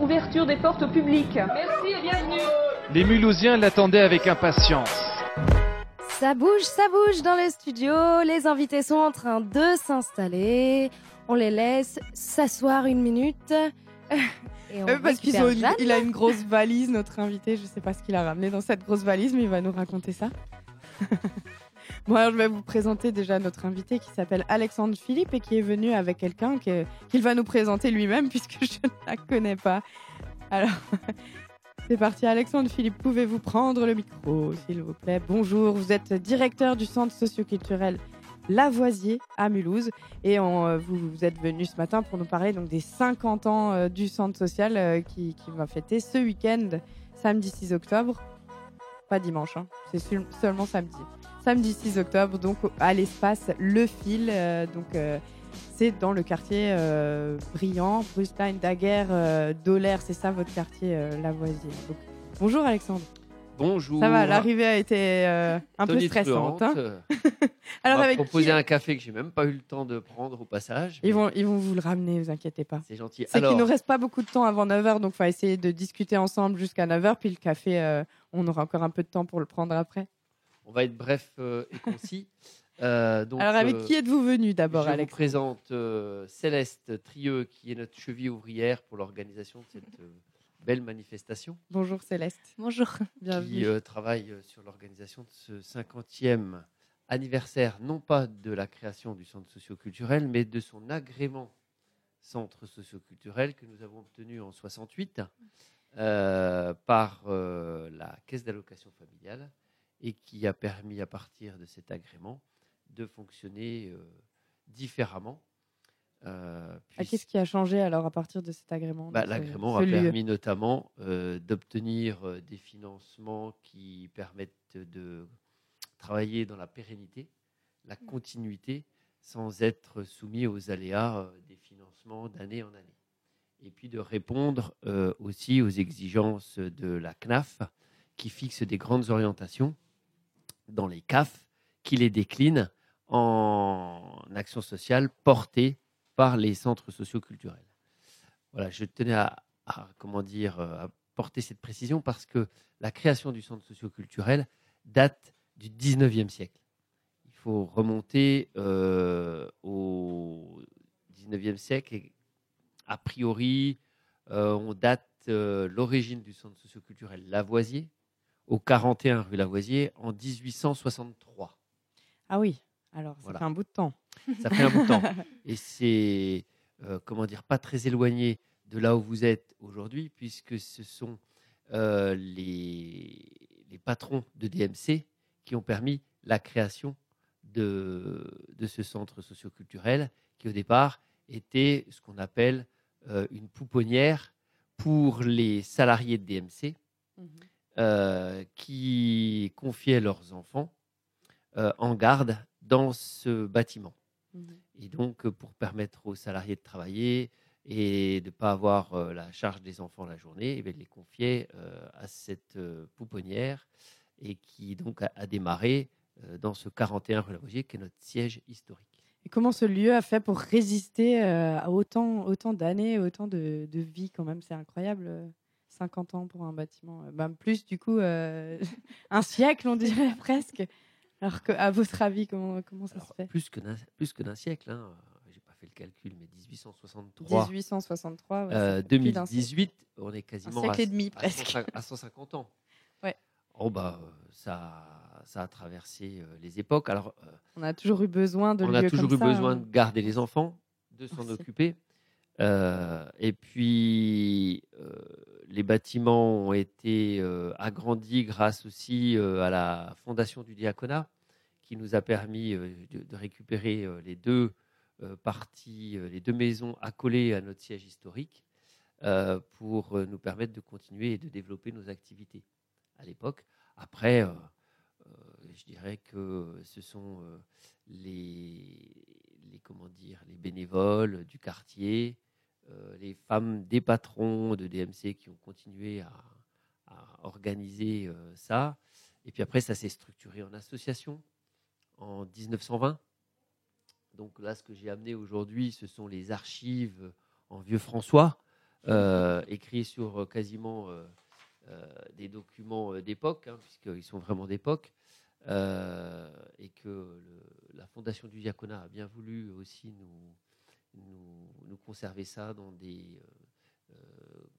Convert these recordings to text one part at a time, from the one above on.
ouverture des portes au public. Merci et bienvenue. Les Mulhousiens l'attendaient avec impatience. Ça bouge, ça bouge dans le studio. Les invités sont en train de s'installer. On les laisse s'asseoir une minute. Et on euh, parce qu'il a une grosse valise, notre invité. Je ne sais pas ce qu'il a ramené dans cette grosse valise, mais il va nous raconter ça. bon, alors je vais vous présenter déjà notre invité qui s'appelle Alexandre Philippe et qui est venu avec quelqu'un qu'il va nous présenter lui-même puisque je ne la connais pas. Alors, c'est parti. Alexandre Philippe, pouvez-vous prendre le micro, s'il vous plaît? Bonjour, vous êtes directeur du centre socioculturel Lavoisier à Mulhouse. Et euh, vous, êtes venu ce matin pour nous parler donc, des 50 ans euh, du centre social euh, qui, va fêter ce week-end, samedi 6 octobre. Pas dimanche, hein. c'est seulement samedi. Samedi 6 octobre, donc à l'espace Le Fil. donc c'est dans le quartier brillant, Brustein, Daguerre, Dolère, c'est ça votre quartier Lavoisier. Donc, bonjour Alexandre. Bonjour. Ça va, l'arrivée a été euh, un peu stressante. Hein. Alors, avec proposer un café que j'ai même pas eu le temps de prendre au passage. Ils, vont, ils vont vous le ramener, vous inquiétez pas. C'est gentil. C'est qu'il ne reste pas beaucoup de temps avant 9h, donc il faut essayer de discuter ensemble jusqu'à 9h. Puis le café, euh, on aura encore un peu de temps pour le prendre après. On va être bref euh, et concis. donc, Alors, avec qui êtes-vous venu d'abord, Alex Je vous présente Céleste Trieux, qui est notre cheville ouvrière pour l'organisation de cette belle manifestation. Bonjour Céleste. Bonjour. Bienvenue. Qui euh, travaille euh, sur l'organisation de ce 50e anniversaire, non pas de la création du centre socioculturel, mais de son agrément centre socioculturel que nous avons obtenu en 68 euh, par la caisse d'allocation familiale et qui a permis à partir de cet agrément de fonctionner différemment euh, qu'est-ce qui a changé alors à partir de cet agrément bah, L'agrément a permis notamment euh, d'obtenir euh, des financements qui permettent de travailler dans la pérennité, la mmh. continuité, sans être soumis aux aléas des financements d'année en année. Et puis de répondre aussi aux exigences de la CNAF qui fixe des grandes orientations dans les CAF, qui les décline en action sociale portée par les centres socioculturels. Voilà, je tenais à, comment dire, euh, à porter cette précision parce que la création du centre socioculturel date du 19e siècle. Il faut remonter euh, au 19e siècle a priori, euh, on date l'origine du centre socioculturel Lavoisier au 41 rue Lavoisier en 1863. Ah oui, alors ça fait un bout de temps. Ça fait un bout de temps. Et c'est, euh, comment dire, pas très éloigné de là où vous êtes aujourd'hui, puisque ce sont euh, les, les, patrons de DMC qui ont permis la création de, de ce centre socioculturel, qui au départ était ce qu'on appelle euh, une pouponnière pour les salariés de DMC, mmh qui confiaient leurs enfants en garde dans ce bâtiment. Mhm. Et donc, euh, pour permettre aux salariés de travailler et de ne pas avoir euh, la charge des enfants la journée, eh les confier euh, à cette pouponnière et qui donc a, démarré dans ce 41 rue Lavoisier, qui est notre siège historique. Et comment ce lieu a fait pour résister à autant, autant d'années, autant de, de vie quand même? C'est incroyable. 50 ans pour un bâtiment. Ben plus, du coup, un siècle, on dirait presque. Alors qu'à votre avis, comment, comment ça se fait? Plus que d'un, plus que d'un siècle. Hein. J'ai pas fait le calcul, mais 1863. 1863, ouais, 2018, on est quasiment un siècle à, et demi presque à 150 ans. Ouais. Oh bah ça, ça a traversé euh, les époques. Alors, euh, on a toujours eu besoin de. On a toujours eu besoin hein. de garder les enfants, de s'en occuper. Euh, et puis, les bâtiments ont été euh, agrandis grâce aussi euh, à la fondation du diaconat, qui nous a permis euh, de, récupérer les deux parties, les deux maisons accolées à notre siège historique, pour nous permettre de continuer et de développer nos activités à l'époque. Après, je dirais que ce sont les, comment dire, les bénévoles du quartier, les femmes des patrons de DMC qui ont continué à, organiser euh, ça. Et puis après, ça s'est structuré en association en 1920. Donc là, ce que j'ai amené aujourd'hui, ce sont les archives en vieux François écrit sur quasiment des documents d'époque, hein, puisqu'ils sont vraiment d'époque, et que la Fondation du Diaconat a bien voulu aussi nous, nous, conserver ça dans des,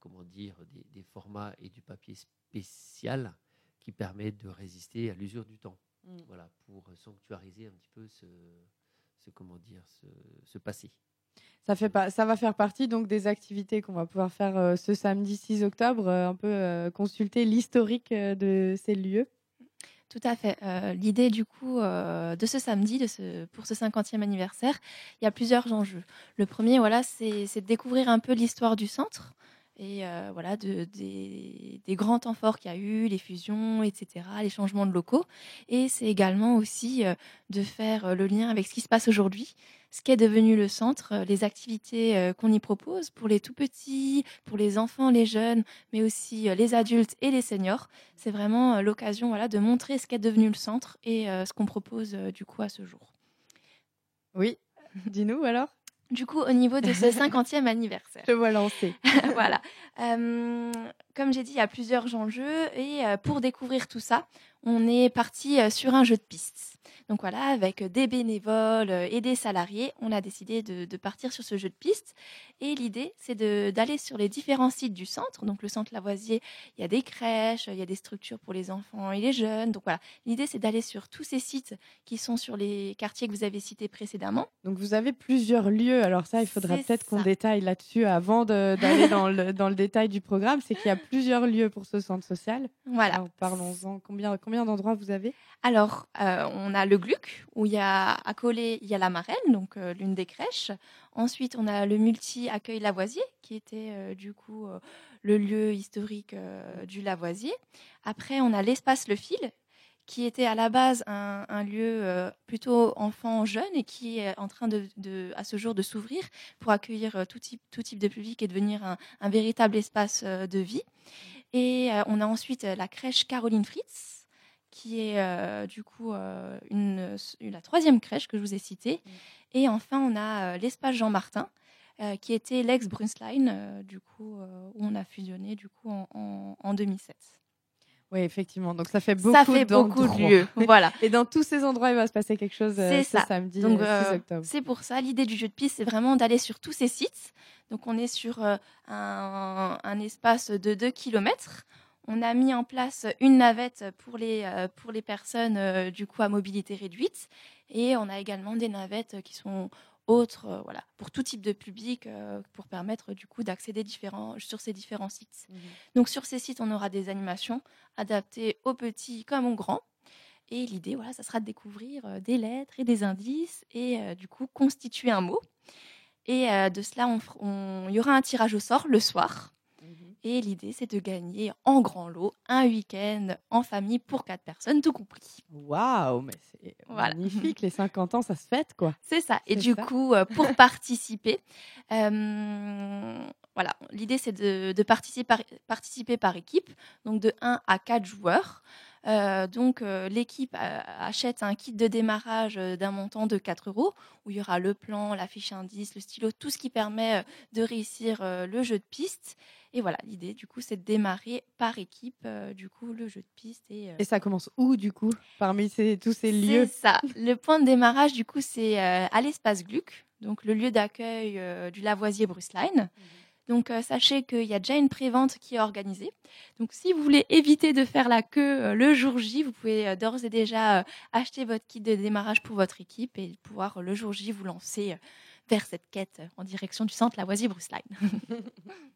comment dire, des, formats et du papier spécial qui permettent de résister à l'usure du temps. Mm. Voilà, pour sanctuariser un petit peu ce, ce comment dire, ce, ce passé. Ça, fait pas, ça va faire partie donc des activités qu'on va pouvoir faire euh, ce samedi 6 octobre, euh, un peu euh, consulter l'historique de ces lieux. Tout à fait. L'idée du coup de ce samedi, de ce, pour ce 50e anniversaire, il y a plusieurs enjeux. Le premier, voilà, c'est de découvrir un peu l'histoire du centre, et euh, voilà, de, des, grands temps forts qu'il y a eu, les fusions, etc., les changements de locaux. Et c'est également aussi euh, de faire euh, le lien avec ce qui se passe aujourd'hui, ce qu'est devenu le centre, les activités qu'on y propose pour les tout petits, pour les enfants, les jeunes, mais aussi les adultes et les seniors. C'est vraiment l'occasion voilà, de montrer ce qu'est devenu le centre et ce qu'on propose du coup à ce jour. Oui, dis-nous alors du coup, au niveau de ce 50e anniversaire. Je vois lancer. voilà. Euh, comme j'ai dit, il y a plusieurs enjeux. Et euh, pour découvrir tout ça, on est parti euh, sur un jeu de pistes. Donc voilà, avec des bénévoles et des salariés, on a décidé de, partir sur ce jeu de pistes. Et l'idée, c'est d'aller sur les différents sites du centre. Donc le centre Lavoisier, il y a des crèches, il y a des structures pour les enfants et les jeunes. Donc voilà, l'idée, c'est d'aller sur tous ces sites qui sont sur les quartiers que vous avez cités précédemment. Donc vous avez plusieurs lieux. Alors ça, il faudra peut-être qu'on détaille là-dessus avant d'aller dans le, dans le détail du programme. C'est qu'il y a plusieurs lieux pour ce centre social. Voilà. Parlons-en. Combien, combien d'endroits vous avez? Alors, euh, on a le Gluck, où il y a à coller, il y a la Marelle, donc euh, l'une des crèches. Ensuite, on a le multi accueil Lavoisier, qui était euh, du coup le lieu historique du Lavoisier. Après, on a l'espace Le Fil, qui était à la base un, lieu plutôt enfant-jeune et qui est en train de, à ce jour de s'ouvrir pour accueillir tout type, tout type de public et devenir un, un véritable espace de vie. Et on a ensuite la crèche Caroline Fritz, qui est euh, du coup euh, une, la troisième crèche que je vous ai citée. Mm. Et enfin, on a euh, l'espace Jean-Martin, qui était l'ex Brunsline, du coup, où on a fusionné du coup en, en, 2007. Oui, effectivement. Donc ça fait beaucoup, ça fait beaucoup de lieux. voilà. Et dans tous ces endroits, il va se passer quelque chose ce ça. samedi Donc, 6 octobre. C'est pour ça, l'idée du jeu de piste, c'est vraiment d'aller sur tous ces sites. Donc on est sur un, un, espace de 2 km on a mis en place une navette pour les, euh, pour les personnes euh, du coup à mobilité réduite et on a également des navettes qui sont autres euh, voilà, pour tout type de public pour permettre du coup d'accéder sur ces différents sites. Mhm. Donc sur ces sites, on aura des animations adaptées aux petits comme aux grands. Et l'idée, voilà, ça sera de découvrir des lettres et des indices et du coup constituer un mot. Et de cela, il y aura un tirage au sort le soir et l'idée, c'est de gagner en grand lot un week-end en famille pour quatre personnes, tout compris. Waouh, mais c'est magnifique, les 50 ans, ça se fête, quoi. C'est ça. Et du coup, euh, pour participer, euh, voilà, l'idée, c'est de, participer, par, participer par équipe, donc de 1 à 4 joueurs. Euh, donc, l'équipe achète un kit de démarrage d'un montant de 4 euros, où il y aura le plan, la fiche indice, le stylo, tout ce qui permet de réussir le jeu de piste. Et voilà, l'idée, du coup, c'est de démarrer par équipe, euh, du coup, le jeu de piste. Et, euh, et ça commence où, du coup, parmi ces, tous ces lieux? C'est ça. Le point de démarrage, du coup, c'est euh, à l'espace Gluck, donc le lieu d'accueil du Lavoisier Bruceline. Mhm. Donc, sachez qu'il y a déjà une prévente qui est organisée. Donc, si vous voulez éviter de faire la queue le jour J, vous pouvez d'ores et déjà acheter votre kit de démarrage pour votre équipe et pouvoir le jour J vous lancer vers cette quête en direction du centre Lavoisier Bruceline.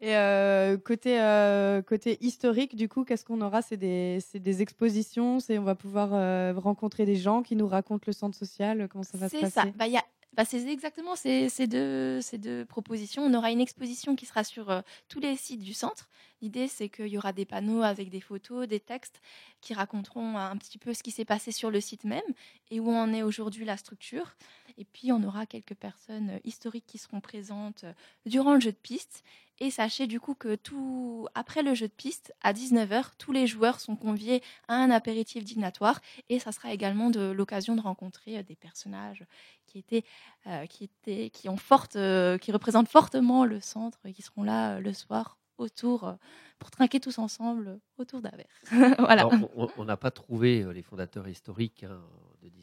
Et euh, côté, euh, côté historique, du coup, qu'est-ce qu'on aura? C'est des, des, expositions On va pouvoir euh, rencontrer des gens qui nous racontent le centre social Comment ça va se passer C'est ça. Bah, y a, bah, c'est exactement ces, ces, deux, ces deux propositions. On aura une exposition qui sera sur tous les sites du centre. L'idée, c'est qu'il y aura des panneaux avec des photos, des textes qui raconteront un petit peu ce qui s'est passé sur le site même et où en est aujourd'hui la structure. Et puis, on aura quelques personnes historiques qui seront présentes durant le jeu de piste. Et sachez du coup que tout après le jeu de piste, à 19h, tous les joueurs sont conviés à un apéritif dignatoire. Et ça sera également de l'occasion de rencontrer des personnages qui étaient, qui étaient, qui ont forte, qui représentent fortement le centre et qui seront là le soir autour euh, pour trinquer tous ensemble autour d'un voilà. on n'a pas trouvé euh, les fondateurs historiques hein,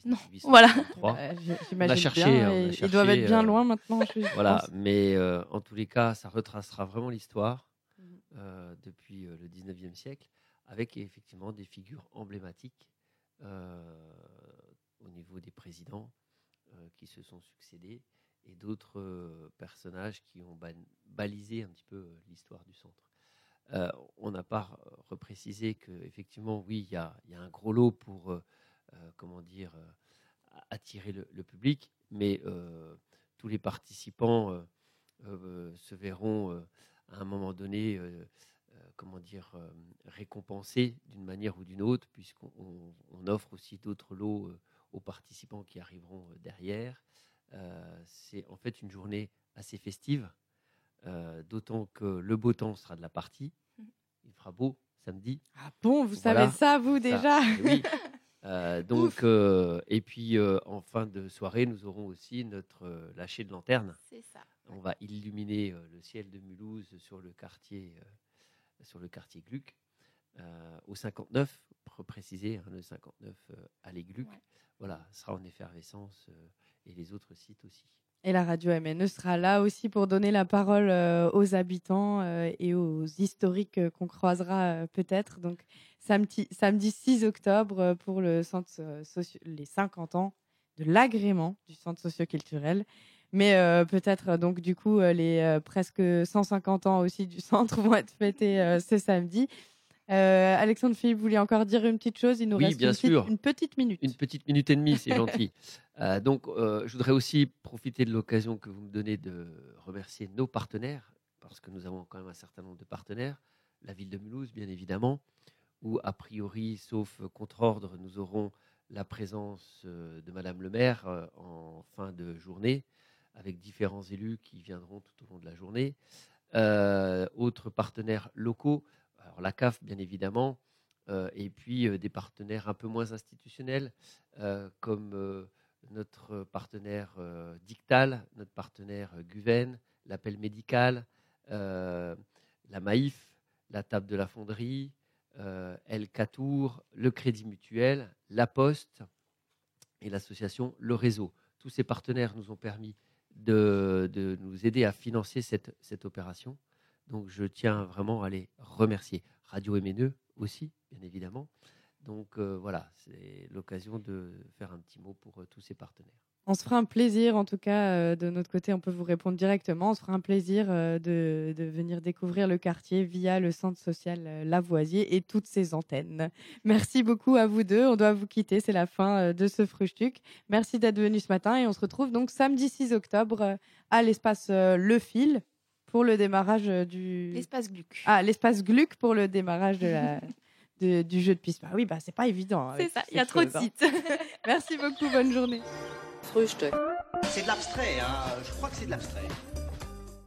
1803. Voilà. on, a cherché, hein, Ils doivent être bien euh, loin maintenant. voilà, mais en tous les cas, ça retracera vraiment l'histoire mhm. depuis le 19e siècle, avec effectivement des figures emblématiques au niveau des présidents qui se sont succédés et d'autres euh, personnages qui ont balisé un petit peu euh, l'histoire du centre. Euh, on n'a pas reprécisé qu'effectivement, oui, il y a, un gros lot pour, comment dire, attirer le, public, mais tous les participants se verront à un moment donné, comment dire, récompensés d'une manière ou d'une autre, puisqu'on offre aussi d'autres lots aux participants qui arriveront derrière. Euh, c'est en fait une journée assez festive, euh, d'autant que le beau temps sera de la partie. Mhm. Il fera beau samedi. Ah bon, vous savez ça, vous déjà? Oui. Euh, donc, et puis en fin de soirée, nous aurons aussi notre lâcher de lanterne. C'est ça. On va illuminer le ciel de Mulhouse sur le quartier, sur le quartier Gluck, au 59, pour préciser, hein, le 59 à l'Egluc. Voilà, sera en effervescence et les autres sites aussi. Et la radio MNE sera là aussi pour donner la parole euh, aux habitants euh, et aux historiques euh, qu'on croisera peut-être. Donc samedi, samedi 6 octobre pour le les 50 ans de l'agrément du centre socioculturel. Mais peut-être du coup les presque 150 ans aussi du centre vont être fêtés ce samedi. Euh, Alexandre Philippe, vous voulez encore dire une petite chose Il nous reste bien une, sûr. Petite, une petite minute. Une petite minute et demie, c'est gentil. Euh, donc, euh, je voudrais aussi profiter de l'occasion que vous me donnez de remercier nos partenaires, parce que nous avons quand même un certain nombre de partenaires. La ville de Mulhouse, bien évidemment, où, a priori, sauf contre-ordre, nous aurons la présence de Madame le maire en fin de journée, avec différents élus qui viendront tout au long de la journée. autres partenaires locaux, la CAF, bien évidemment, euh, et puis euh, des partenaires un peu moins institutionnels, euh, comme notre partenaire Dictal, notre partenaire Guven, l'appel médical, la Maïf, la table de la fonderie, El Catour, le Crédit Mutuel, la Poste et l'association Le Réseau. Tous ces partenaires nous ont permis de, nous aider à financer cette opération. Donc je tiens vraiment à les remercier. Radio MNE aussi, bien évidemment. Donc euh, voilà, c'est l'occasion de faire un petit mot pour euh, tous ces partenaires. On se fera un plaisir, en tout cas, euh, de notre côté, on peut vous répondre directement. On se fera un plaisir de, venir découvrir le quartier via le centre social Lavoisier et toutes ses antennes. Merci beaucoup à vous deux. On doit vous quitter, c'est la fin de ce Frustuc. Merci d'être venu ce matin et on se retrouve donc samedi 6 octobre à l'espace Le Fil, pour le démarrage euh, du. L'espace Gluck. Ah, l'espace Gluck pour le démarrage de la. du jeu de piste. Bah oui, bah c'est pas évident. C'est ça, il y a trop de hein. sites. Merci beaucoup, bonne journée. Frühstück. C'est de l'abstrait, hein. je crois que c'est de l'abstrait.